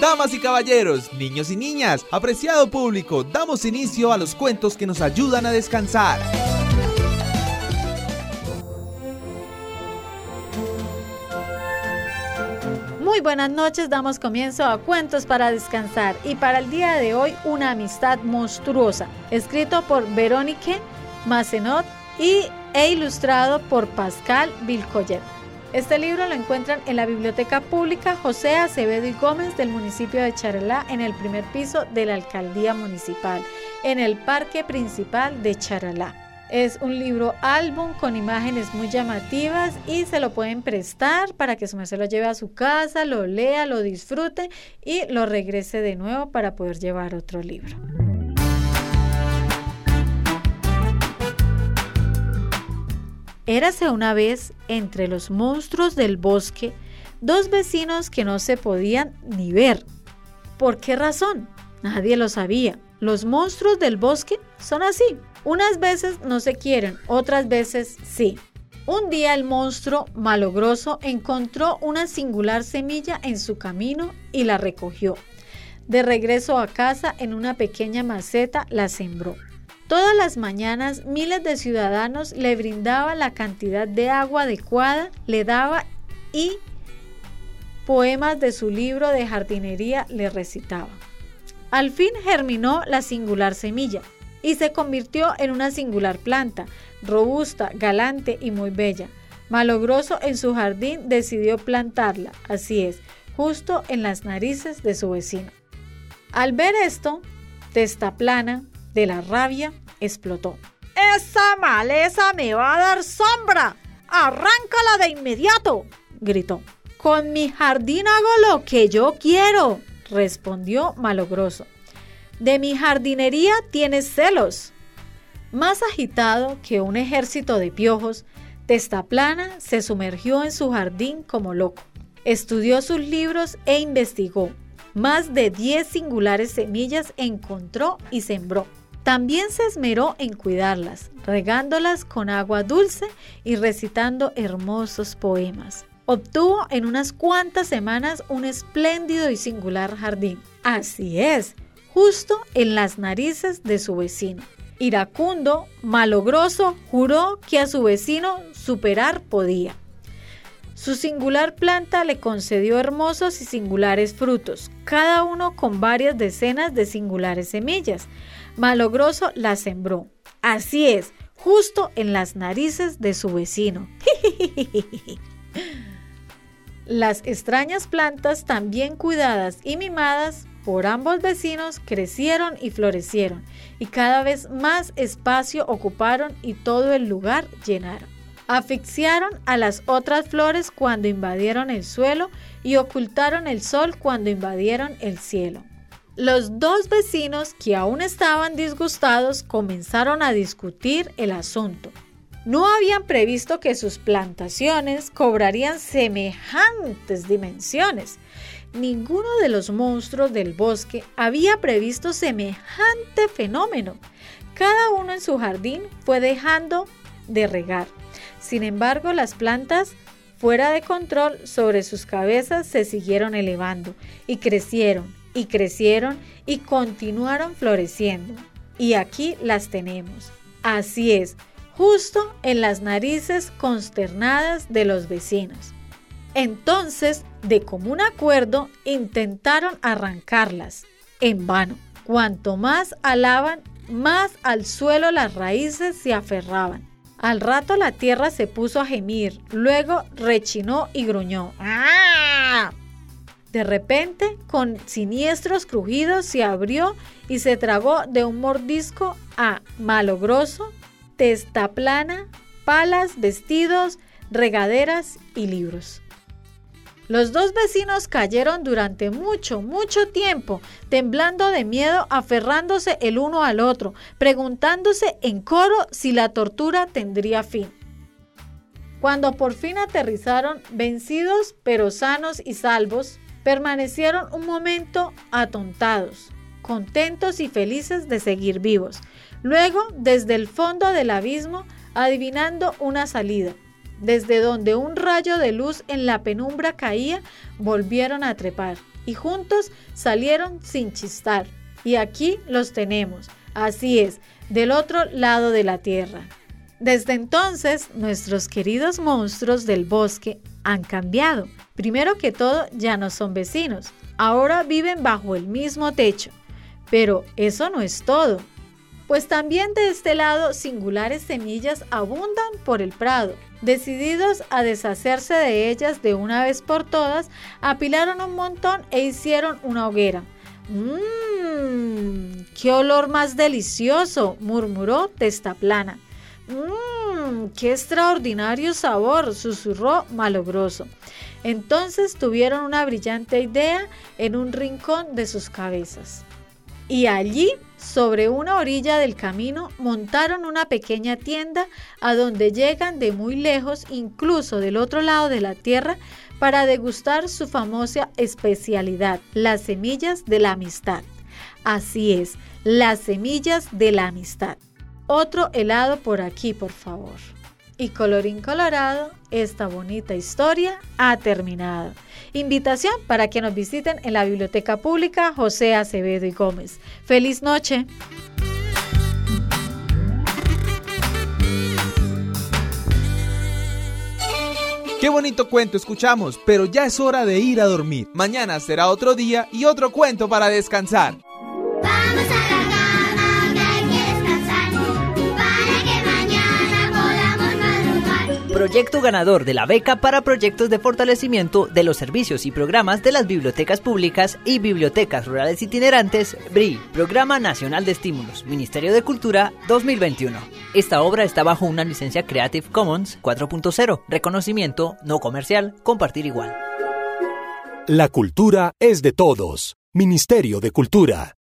Damas y caballeros, niños y niñas, apreciado público, damos inicio a los cuentos que nos ayudan a descansar. Muy buenas noches, damos comienzo a Cuentos para Descansar y para el día de hoy una amistad monstruosa, escrito por Verónica Massenot y, e ilustrado por Pascal Vilcoyer. Este libro lo encuentran en la Biblioteca Pública José Acevedo y Gómez del municipio de Charalá en el primer piso de la Alcaldía Municipal, en el Parque Principal de Charalá. Es un libro álbum con imágenes muy llamativas y se lo pueden prestar para que su merced lo lleve a su casa, lo lea, lo disfrute y lo regrese de nuevo para poder llevar otro libro. Érase una vez entre los monstruos del bosque dos vecinos que no se podían ni ver. ¿Por qué razón? Nadie lo sabía. Los monstruos del bosque son así. Unas veces no se quieren, otras veces sí. Un día el monstruo malogroso encontró una singular semilla en su camino y la recogió. De regreso a casa en una pequeña maceta la sembró. Todas las mañanas miles de ciudadanos le brindaban la cantidad de agua adecuada, le daba y poemas de su libro de jardinería le recitaba. Al fin germinó la singular semilla y se convirtió en una singular planta, robusta, galante y muy bella. Malogroso en su jardín decidió plantarla, así es, justo en las narices de su vecino. Al ver esto, Testa Plana, de la rabia, explotó. ¡Esa maleza me va a dar sombra! ¡Arráncala de inmediato! gritó. Con mi jardín hago lo que yo quiero, respondió Malogroso. De mi jardinería tienes celos. Más agitado que un ejército de piojos, Testaplana se sumergió en su jardín como loco. Estudió sus libros e investigó. Más de 10 singulares semillas encontró y sembró. También se esmeró en cuidarlas, regándolas con agua dulce y recitando hermosos poemas. Obtuvo en unas cuantas semanas un espléndido y singular jardín. Así es, justo en las narices de su vecino. Iracundo, malogroso, juró que a su vecino superar podía. Su singular planta le concedió hermosos y singulares frutos, cada uno con varias decenas de singulares semillas, Malogroso la sembró. Así es, justo en las narices de su vecino. Las extrañas plantas, también cuidadas y mimadas por ambos vecinos, crecieron y florecieron, y cada vez más espacio ocuparon y todo el lugar llenaron. Asfixiaron a las otras flores cuando invadieron el suelo y ocultaron el sol cuando invadieron el cielo. Los dos vecinos que aún estaban disgustados comenzaron a discutir el asunto. No habían previsto que sus plantaciones cobrarían semejantes dimensiones. Ninguno de los monstruos del bosque había previsto semejante fenómeno. Cada uno en su jardín fue dejando de regar. Sin embargo, las plantas fuera de control sobre sus cabezas se siguieron elevando y crecieron y crecieron y continuaron floreciendo. Y aquí las tenemos. Así es, justo en las narices consternadas de los vecinos. Entonces, de común acuerdo, intentaron arrancarlas. En vano. Cuanto más alaban, más al suelo las raíces se aferraban. Al rato la tierra se puso a gemir, luego rechinó y gruñó. ¡Ah! De repente, con siniestros crujidos, se abrió y se tragó de un mordisco a malogroso, testa plana, palas, vestidos, regaderas y libros. Los dos vecinos cayeron durante mucho, mucho tiempo, temblando de miedo, aferrándose el uno al otro, preguntándose en coro si la tortura tendría fin. Cuando por fin aterrizaron, vencidos pero sanos y salvos, Permanecieron un momento atontados, contentos y felices de seguir vivos. Luego, desde el fondo del abismo, adivinando una salida, desde donde un rayo de luz en la penumbra caía, volvieron a trepar y juntos salieron sin chistar. Y aquí los tenemos, así es, del otro lado de la tierra. Desde entonces, nuestros queridos monstruos del bosque han cambiado. Primero que todo, ya no son vecinos, ahora viven bajo el mismo techo. Pero eso no es todo, pues también de este lado singulares semillas abundan por el prado. Decididos a deshacerse de ellas de una vez por todas, apilaron un montón e hicieron una hoguera. ¡Mmm! ¡Qué olor más delicioso! murmuró Testaplana. ¡Mmm! ¡Qué extraordinario sabor! susurró Malogroso. Entonces tuvieron una brillante idea en un rincón de sus cabezas. Y allí, sobre una orilla del camino, montaron una pequeña tienda a donde llegan de muy lejos, incluso del otro lado de la tierra, para degustar su famosa especialidad, las semillas de la amistad. Así es, las semillas de la amistad. Otro helado por aquí, por favor. Y colorín colorado, esta bonita historia ha terminado. Invitación para que nos visiten en la Biblioteca Pública José Acevedo y Gómez. Feliz noche. Qué bonito cuento escuchamos, pero ya es hora de ir a dormir. Mañana será otro día y otro cuento para descansar. Proyecto ganador de la beca para proyectos de fortalecimiento de los servicios y programas de las bibliotecas públicas y bibliotecas rurales itinerantes, BRI, Programa Nacional de Estímulos, Ministerio de Cultura 2021. Esta obra está bajo una licencia Creative Commons 4.0, reconocimiento no comercial, compartir igual. La cultura es de todos. Ministerio de Cultura.